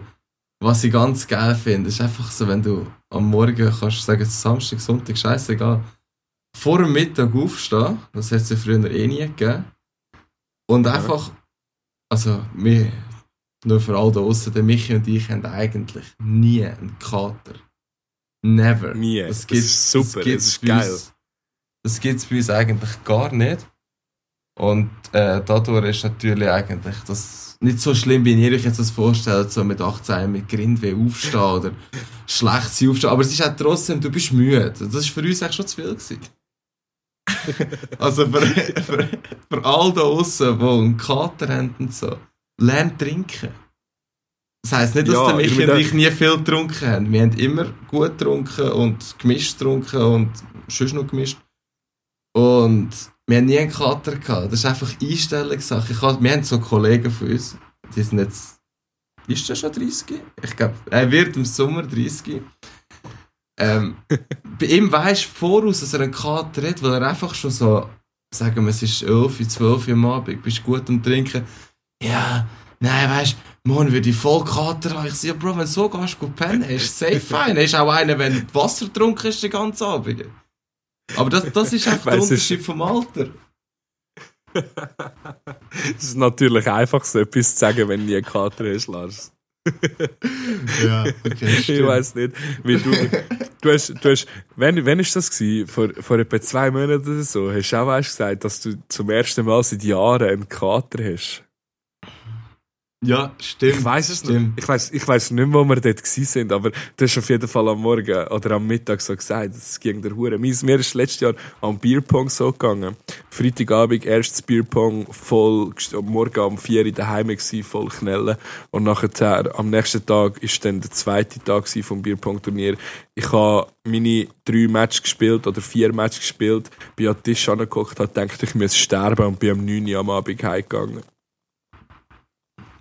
was ich ganz geil finde, ist einfach so, wenn du am Morgen kannst sagen, Samstag, Sonntag, scheißegal, vor dem Mittag aufstehen, das hat es ja früher eh nie gegeben, und einfach, also, wir, nur für all da draussen, der Michi und ich haben eigentlich nie einen Kater. Never. Nie. Das, Das gibt's, ist super, das gibt's ist geil. Uns, das gibt es bei uns eigentlich gar nicht. Und äh, dadurch ist natürlich eigentlich das nicht so schlimm, wie ihr euch jetzt das vorstellt, so mit 18 mit Grindweh aufstehen oder schlecht sein aufstehen. Aber es ist auch trotzdem, du bist müde. Das ist für uns eigentlich schon zu viel gewesen. also für, für, für all da draussen, die einen Kater haben und so, lernt trinken. Das heisst nicht, dass Ja, der Michi ich und ich nie viel getrunken haben. Wir haben immer gut getrunken und gemischt getrunken und sonst noch gemischt. Und wir haben nie einen Kater gehabt. Das ist einfach Einstellungssache. Ich hab, wir haben so Kollegen von uns, die sind jetzt, ist der schon 30? Ich glaube, er wird im Sommer 30. Ähm, bei ihm weisst du voraus, dass er einen Kater hat, weil er einfach schon so, sagen wir, es ist 11, 12 Uhr am Abend, bist gut am Trinken. Ja, nein, weißt du, morgen würde ich voll Kater haben. Ich sage, Bro, wenn du so gehst, gut pennen, ist safe fein. Ist auch einer, wenn du Wasser getrunken hast den ganzen Abend. Aber das, das ist einfach der Unterschied vom Alter. Es ist natürlich einfach so etwas zu sagen, wenn du nie einen Kater hast, Lars. Ja, okay, Ich weiß nicht, wie du. Du hast, du hast, wenn, wenn ist das gewesen? Vor, vor etwa zwei Monaten oder so, hast du auch weißt, gesagt, dass du zum ersten Mal seit Jahren einen Kater hast. Ja, stimmt. Ich weiß es stimmt. nicht. Ich weiß, ich weiß nicht, wo wir dort gewesen sind, aber du hast auf jeden Fall am Morgen oder am Mittag so gesagt, es ging der Hure. Mir mir ist letztes Jahr am Bierpong so gegangen. Freitagabend erstes Bierpong voll, Morgen um 4 Uhr daheim gsi, voll knellen. Und nachher, am nächsten Tag ist dann der zweite Tag vom Bierpong-Turnier. Ich habe meine drei Matches gespielt oder vier Matches gespielt, bin an den Tisch angeguckt, habe gedacht, ich muss sterben und bin am 9 Uhr am Abend heimgegangen.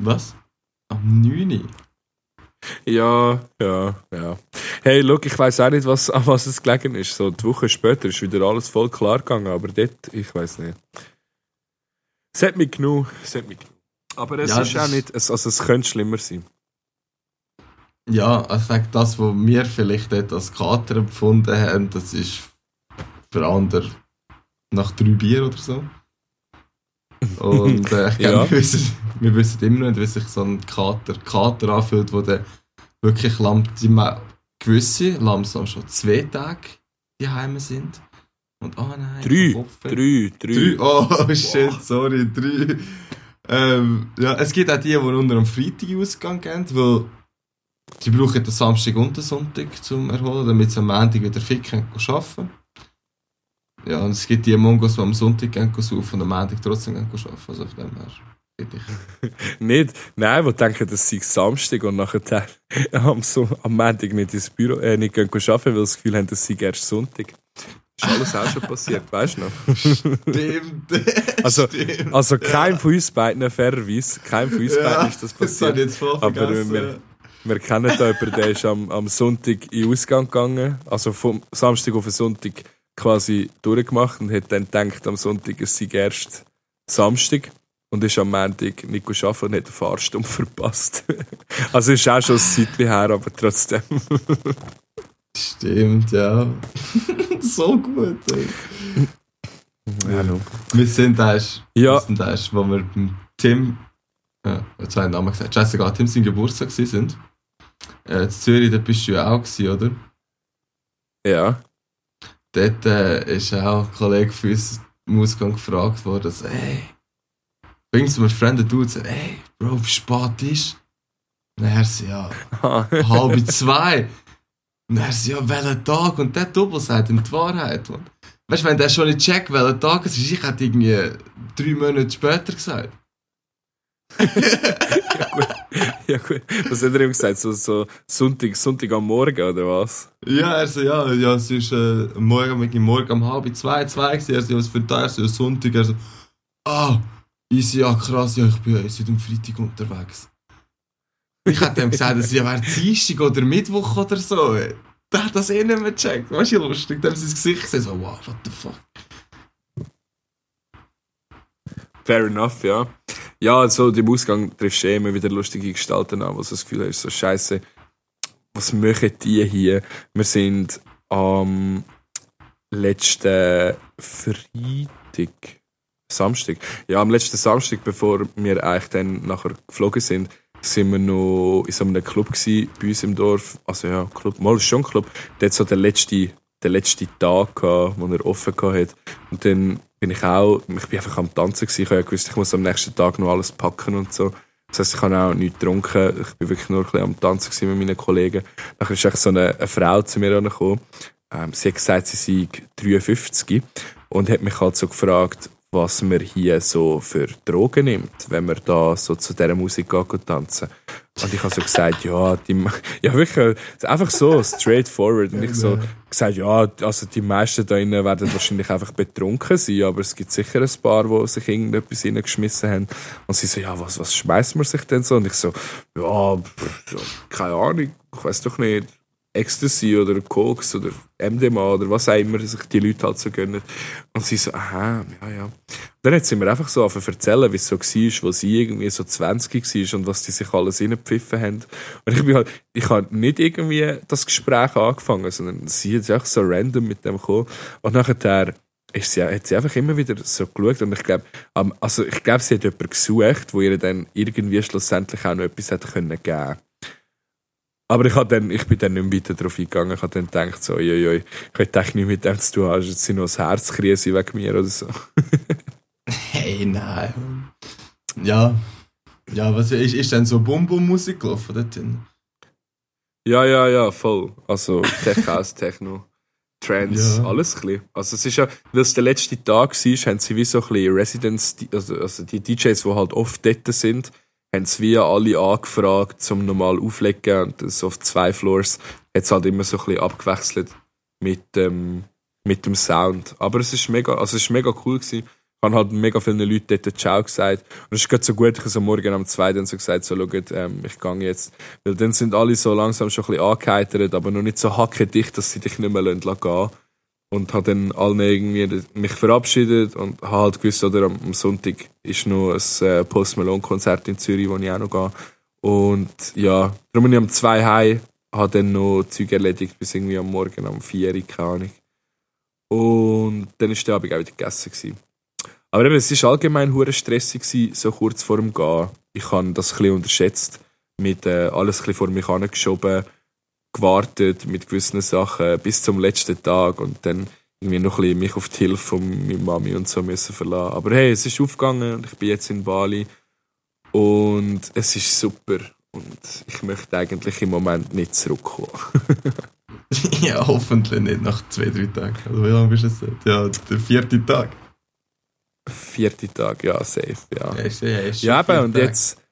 Was? Am 9. Ja, ja, ja. Hey, look, ich weiß auch nicht, was, an was es gelegen ist. So, die Woche später ist wieder alles voll klar gegangen, aber dort, ich weiß nicht. Es hat mich genug, es hat mich genug. Aber es Ja, ist auch nicht, es, also es könnte schlimmer sein. Ja, also ich denke, das, was wir vielleicht dort als Kater empfunden haben, das ist für andere nach drei Bier oder so. Und äh, ich glaube, Ja. Wir, wissen, immer noch nicht, wie sich so ein Kater, Kater anfühlt, wo der wirklich die ma- gewisse langsam schon zwei Tage daheim sind. Und oh nein, Drei, drei, drei. Drei? Oh shit, sorry, drei. Ähm, ja, es gibt auch die, die unter am Freitag Ausgang gehen, weil die brauchen den Samstag und den Sonntag zum Erholen, damit sie am Montag wieder fit können arbeiten Ja, und es gibt die Mongos, die am Sonntag gehen saufen und am Montag trotzdem gehen arbeiten. Also auf dem her geht ich. Nicht, nein, die denken, das sei Samstag und nachher am, so am Montag nicht ins Büro, äh, nicht gehen arbeiten, weil sie das Gefühl haben, das sei erst Sonntag. Ist alles auch schon passiert, weißt du noch? Stimmt. Also, Stimmt. also kein von uns beiden, fairerweise, kein von uns beiden ist das Das passiert. voll Aber wir- Wir kennen da jemanden, der ist am, am Sonntag in den Ausgang gegangen, also vom Samstag auf den Sonntag quasi durchgemacht und hat dann gedacht, am Sonntag es sei erst Samstag und ist am Montag nicht arbeiten und hat den Fahrstunde verpasst. also ist auch schon ein Zeitchen her, aber trotzdem. Stimmt, ja. so gut. Ey. Ja, Wir sind erst, Ja. wir sind erst, wo wir beim Tim, ja, jetzt habe ich den Namen gesagt, Jessica, Tim sein Geburtstag sind. Äh, in Zürich, da bist du ja auch gewesen, oder? ja. Dort äh, ist auch ein Kollege von uns im Ausgang gefragt worden, so, hey, bring zu einem fremden Dude, so, hey, Bro, wie spät ist? Und er so, ja, halb zwei. Und er so, ja, welcher Tag? Und der Double sagt ihm die Wahrheit. Man. Weißt du, wenn der schon nicht checkt, welcher Tag es ist, ich hätte irgendwie drei Monate später gesagt. ja, gut. Was hat er ihm gesagt? So, so Sonntag, Sonntag am Morgen oder was? Ja, er so, ja, ja, es ist äh, morgen, morgen um halb zwei, zwei gewesen. Er so, was für ein Tag? So, ja, Sonntag. Er so, ah, easy, ja, krass, ja, ich bin seit dem Freitag unterwegs. Ich hätte ihm gesagt, es wäre Dienstag oder Mittwoch oder so. Der hat das eh nicht mehr gecheckt. Weißt du, lustig. Hat sein Gesicht gesehen, so, wow, what the fuck. Fair enough, ja. Ja, also im Ausgang triffst du eh immer wieder lustige Gestalten an, wo du das Gefühl hast, so scheiße, was machen die hier? Wir sind am letzten Freitag, Samstag, ja, am letzten Samstag, bevor wir eigentlich dann nachher geflogen sind, sind wir noch in so einem Club gewesen, bei uns im Dorf. Also ja, Club, mal schon ein Club. Dort so der letzte, der letzte Tag gehabt, wo er offen hat. Und dann bin ich auch, ich bin einfach am Tanzen gewesen. Ich habe ja gewusst, ich muss am nächsten Tag noch alles packen und so. Das heisst, ich habe auch nichts getrunken. Ich bin wirklich nur ein bisschen am Tanzen mit meinen Kollegen. Dann ist echt so eine, eine Frau zu mir gekommen. Ähm, sie hat gesagt, sie sei 53 und hat mich halt so gefragt, was man hier so für Drogen nimmt, wenn man da so zu dieser Musik geht tanzen. Und ich habe so gesagt, ja, die, ja wirklich, einfach so, straightforward. Und ich so gesagt, ja, also die meisten da drinnen werden wahrscheinlich einfach betrunken sein, aber es gibt sicher ein paar, die sich irgendetwas reingeschmissen haben. Und sie so, ja, was, was schmeißt man sich denn so? Und ich so, ja, pff, keine Ahnung, ich weiß doch nicht. Ecstasy oder Koks oder MDMA oder was auch immer sich die Leute halt so gönnen. Und sie so, aha, ja, ja. Dann hat sie mir einfach so angefangen erzählen, wie es so war, wo sie irgendwie so 20 war und was die sich alles reingepfiffen haben. Und ich bin halt, ich habe nicht irgendwie das Gespräch angefangen, sondern sie hat einfach so random mit dem gekommen. Und nachher ist sie, hat sie einfach immer wieder so geschaut und ich glaube, also ich glaube, sie hat jemanden gesucht, wo ihr dann irgendwie schlussendlich auch noch etwas hätte können geben aber ich, dann, ich bin dann nicht mehr weiter darauf eingegangen. Ich habe dann gedacht, so, joi, joi, ich eigentlich nicht mit dem zu tun haben. Jetzt sind noch das Herzkrise wegen mir oder so. hey, nein. Ja. Ja, was ist, ist denn so Bum-Bum-Musik gelaufen dort drin? Ja, ja, ja, voll. Also Tech House, Techno, Trance, ja. alles ein bisschen. Also es ist ja, weil es der letzte Tag war, haben sie wie so ein bisschen Residents, also, also die DJs, die halt oft dort sind, haben es wie alle angefragt, zum normal auflegen und das auf zwei Floors es halt immer so ein bisschen abgewechselt mit, ähm, mit dem Sound. Aber es ist mega, also es ist mega cool gewesen. Ich habe halt mega vielen Leuten dort Ciao gesagt. Und es ist gerade so gut, ich habe so morgen am 2. dann so gesagt, so, schaut, ähm, ich gehe jetzt. Weil dann sind alle so langsam schon ein bisschen angeheitert, aber noch nicht so hackedicht, dass sie dich nicht mehr gehen lassen und habe dann allen irgendwie mich verabschiedet und habe halt gewusst, oder am Sonntag ist noch ein äh, Post Malone Konzert in Zürich, wo ich auch noch gehe. Und ja, darum bin ich um zwei heim, habe dann noch Zeug erledigt bis irgendwie am Morgen um vier, keine Ahnung. Und dann war der Abend auch wieder gegessen. Aber eben, es war allgemein hure stressig, gewesen, so kurz vor dem Gehen. Ich habe das ein bisschen unterschätzt, mit äh, alles ein bisschen vor mich angeschoben gewartet mit gewissen Sachen bis zum letzten Tag und dann irgendwie noch ein bisschen mich auf die Hilfe von meiner Mami und so müssen verlassen. Aber hey, es ist aufgegangen und ich bin jetzt in Bali und es ist super und ich möchte eigentlich im Moment nicht zurückkommen. ja, hoffentlich nicht nach zwei, drei Tagen. Also wie lange bist du jetzt? Ja, der vierte Tag. Vierte Tag, ja, safe, ja. Ja, ja, ja eben, und jetzt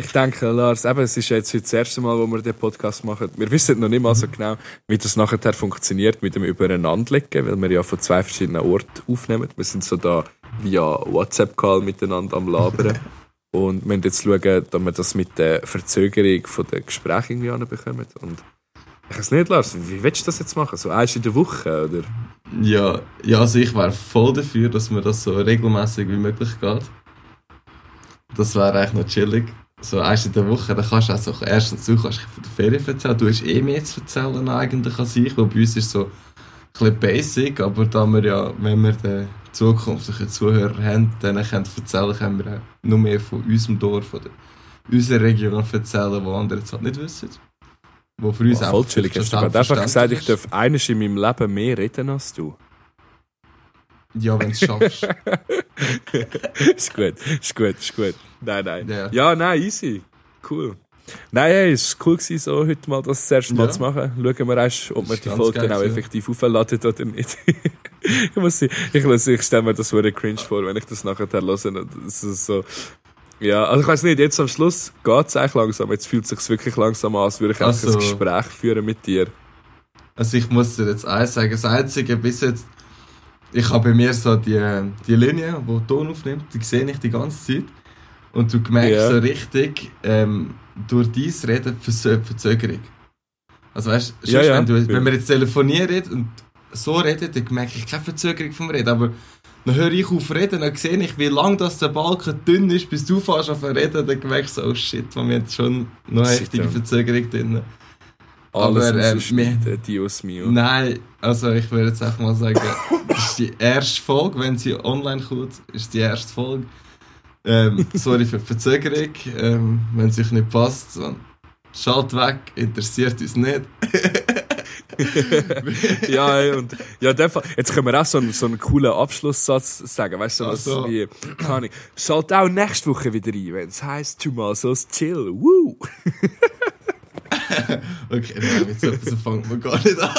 ich denke, Lars, eben, es ist jetzt das erste Mal, wo wir den Podcast machen. Wir wissen noch nicht mal so genau, wie das nachher funktioniert mit dem Übereinanderlegen, weil wir ja von zwei verschiedenen Orten aufnehmen. Wir sind so da via WhatsApp-Call miteinander am Labern. Und wir müssen jetzt schauen, dass wir das mit der Verzögerung von den Gesprächen irgendwie anbekommen. Und ich weiß nicht, Lars, wie willst du das jetzt machen? So eins in der Woche, oder? Ja, ja also ich wäre voll dafür, dass mir das so regelmäßig wie möglich geht. Das wäre eigentlich noch chillig so erst in der Woche, dann kannst du auch so, erstens du kannst von der Ferien erzählen, du hast eh mehr zu erzählen eigentlich als ich, weil bei uns ist so ein bisschen basic, aber da wir ja, wenn wir den zukünftigen Zuhörer haben, dann können erzählen, können wir auch noch mehr von unserem Dorf oder unserer Region erzählen, die andere jetzt halt nicht wissen. Wo für uns oh, voll chillig. Hast du gerade einfach gesagt, ich darf eines in meinem Leben mehr reden als du? Ja, wenn du es schaffst. ist gut, ist gut, ist gut. Nein, nein. Ja, ja nein, easy. Cool. Nein, hey, es war cool, gewesen, so heute mal das, das erste Mal ja. zu machen. Schauen wir erst, ob wir die Folge genau effektiv aufladen oder nicht. ich muss ich, ich, ich stelle mir das wurde cringe vor, wenn ich das nachher höre. Das ist so, ja, also ich weiß nicht, jetzt am Schluss geht es eigentlich langsam. Jetzt fühlt es sich wirklich langsam an, als würde ich einfach also, ein Gespräch führen mit dir. Also ich muss dir jetzt eins sagen, das Einzige bis jetzt ich habe bei mir so die, die Linie, die Ton aufnimmt, die sehe ich die ganze Zeit. Und du merkst yeah. so richtig, ähm, durch dein Reden Verzö Verzögerung. Also weißt du, ja, ja. wenn, du, wenn wir jetzt telefonieren und so reden, dann merke ich keine Verzögerung vom Reden. Aber dann höre ich auf reden, dann sehe ich, wie lang das der Balken dünn ist, bis du fährst auf reden, dann merke ich so, oh shit, wir haben schon noch eine heftige Verzögerung drin. Alles Aber, ähm, rausschneiden, Dios mio. Nein, also ich würde jetzt einfach mal sagen, das ist die erste Folge, wenn sie online kommt, ist die erste Folge. Ähm, sorry für die Verzögerung, ähm, wenn es euch nicht passt, schalt weg, interessiert uns nicht. ja, und ja, dem Fall, jetzt können wir auch so einen, so einen coolen Abschlusssatz sagen, weißt du, was so. wie, keine Ahnung, schalt auch nächste Woche wieder ein, wenn es heisst Tommasos Chill, woo! Okay, nein, mit so etwas fangen wir gar nicht an.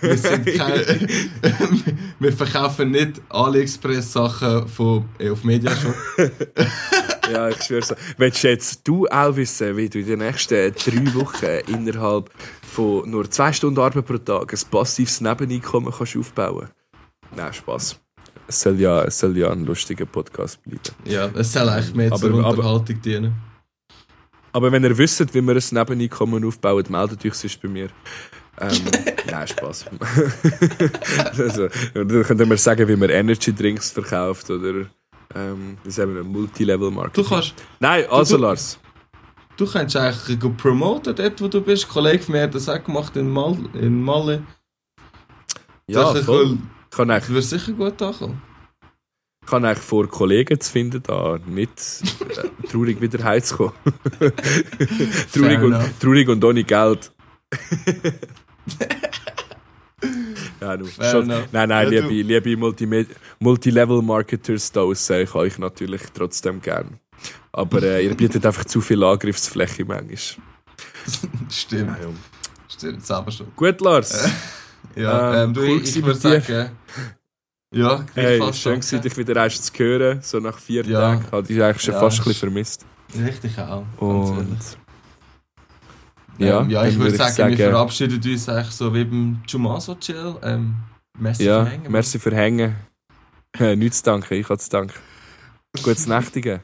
Wir, sind kein, wir verkaufen nicht AliExpress-Sachen von äh, auf Mediashop. Ja, ich schwör's. dir. Willst du jetzt du auch wissen, wie du in den nächsten drei Wochen innerhalb von nur zwei Stunden Arbeit pro Tag ein passives Nebeneinkommen kannst aufbauen Nein, Spaß. Es soll ja, es soll ja ein lustiger Podcast bleiben. Ja, es soll eigentlich mehr zur Aber- aber- Unterhaltung dienen. Aber wenn ihr wisst, wie wir ein Nebeneinkommen aufbauen, meldet euch sonst bei mir. Ähm, nein, Spaß. also, dann könnten wir sagen, wie man Energy Drinks verkauft oder ähm, das ist eben ein Multilevel-Marketing. Du kannst, Nein, also du- Lars. du kannst eigentlich promoten dort, wo du bist. Ein Kollege von mir hat das auch gemacht in, Mal, in Malle. Ja, voll. Ich kann eigentlich, würde sicher gut ankommen. Ich kann eigentlich vor Kollegen zu finden, da nicht äh, traurig wieder heimzukommen. traurig, Fair und, enough. traurig und ohne Geld. ja, Fair schon, enough. nein, nein, Ja, liebe, du- liebe Multilevel-Marketers da draussen, ich habe euch natürlich trotzdem gern. Aber äh, ihr bietet einfach zu viel Angriffsfläche manchmal. Stimmt, Ja, ja. stimmt, selber schon. Gut, Lars. Ja, Ähm, ähm, du, cool ich, ich würde sagen, ja, Hey, gleichfalls schön gewesen, dich wieder erst zu hören, so nach vier Ja. Tagen. Hatte ich eigentlich schon Ja, fast ein bisschen vermisst. Richtig auch. Und ja, ähm, ja, ich würde würd sagen, wir verabschieden uns eigentlich so wie beim Chumaso Chill. Ähm, merci Ja, für Hängen. merci für Hängen. Äh, nichts zu danken, ich habe zu danken. Gutes Nächtigen.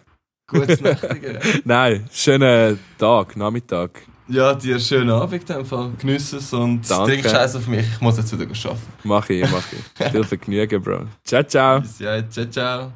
Gutes Nächtigen. Nein, schönen Tag, Nachmittag. Ja, dir schönen Abend Fall. Genieß es und Danke. trink Scheiß auf mich. Ich muss jetzt wieder arbeiten. Mach ich, mach ich. Viel Vergnügen, Bro. Ciao, ciao. Bis ja, ciao, ciao.